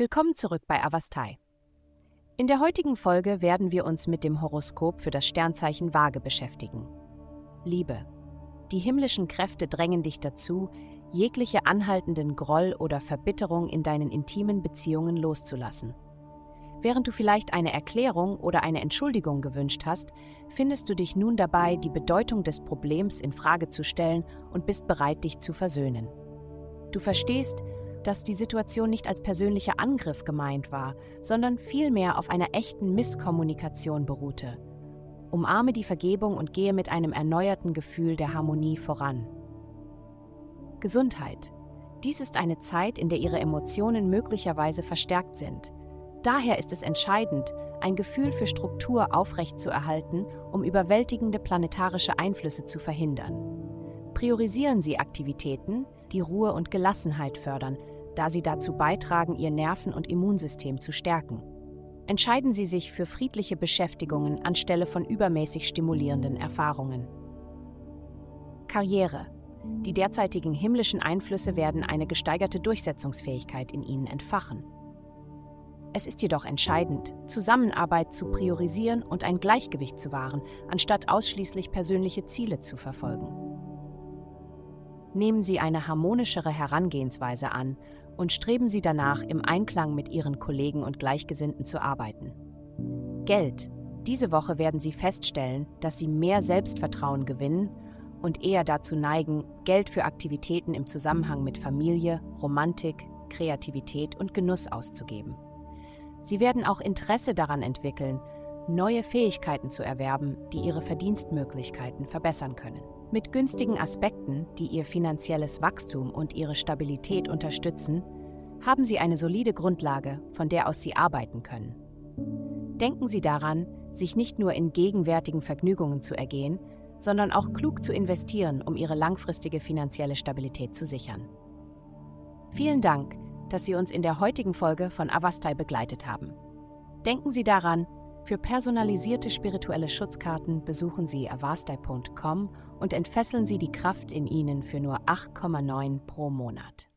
Willkommen zurück bei Avastai. In der heutigen Folge werden wir uns mit dem Horoskop für das Sternzeichen Waage beschäftigen. Liebe. Die himmlischen Kräfte drängen dich dazu, jegliche anhaltenden Groll oder Verbitterung in deinen intimen Beziehungen loszulassen. Während du vielleicht eine Erklärung oder eine Entschuldigung gewünscht hast, findest du dich nun dabei, die Bedeutung des Problems in Frage zu stellen und bist bereit, dich zu versöhnen. Du verstehst, dass die Situation nicht als persönlicher Angriff gemeint war, sondern vielmehr auf einer echten Misskommunikation beruhte. Umarme die Vergebung und gehe mit einem erneuerten Gefühl der Harmonie voran. Gesundheit. Dies ist eine Zeit, in der Ihre Emotionen möglicherweise verstärkt sind. Daher ist es entscheidend, ein Gefühl für Struktur aufrechtzuerhalten, um überwältigende planetarische Einflüsse zu verhindern. Priorisieren Sie Aktivitäten, die Ruhe und Gelassenheit fördern, da sie dazu beitragen, Ihr Nerven- und Immunsystem zu stärken. Entscheiden Sie sich für friedliche Beschäftigungen anstelle von übermäßig stimulierenden Erfahrungen. Karriere. Die derzeitigen himmlischen Einflüsse werden eine gesteigerte Durchsetzungsfähigkeit in Ihnen entfachen. Es ist jedoch entscheidend, Zusammenarbeit zu priorisieren und ein Gleichgewicht zu wahren, anstatt ausschließlich persönliche Ziele zu verfolgen. Nehmen Sie eine harmonischere Herangehensweise an und streben Sie danach, im Einklang mit Ihren Kollegen und Gleichgesinnten zu arbeiten. Geld. Diese Woche werden Sie feststellen, dass Sie mehr Selbstvertrauen gewinnen und eher dazu neigen, Geld für Aktivitäten im Zusammenhang mit Familie, Romantik, Kreativität und Genuss auszugeben. Sie werden auch Interesse daran entwickeln, neue Fähigkeiten zu erwerben, die ihre Verdienstmöglichkeiten verbessern können. Mit günstigen Aspekten, die ihr finanzielles Wachstum und ihre Stabilität unterstützen, haben Sie eine solide Grundlage, von der aus Sie arbeiten können. Denken Sie daran, sich nicht nur in gegenwärtigen Vergnügungen zu ergehen, sondern auch klug zu investieren, um Ihre langfristige finanzielle Stabilität zu sichern. Vielen Dank, dass Sie uns in der heutigen Folge von Avastai begleitet haben. Denken Sie daran, für personalisierte spirituelle Schutzkarten besuchen Sie avastai.com und entfesseln Sie die Kraft in Ihnen für nur 8,9 pro Monat.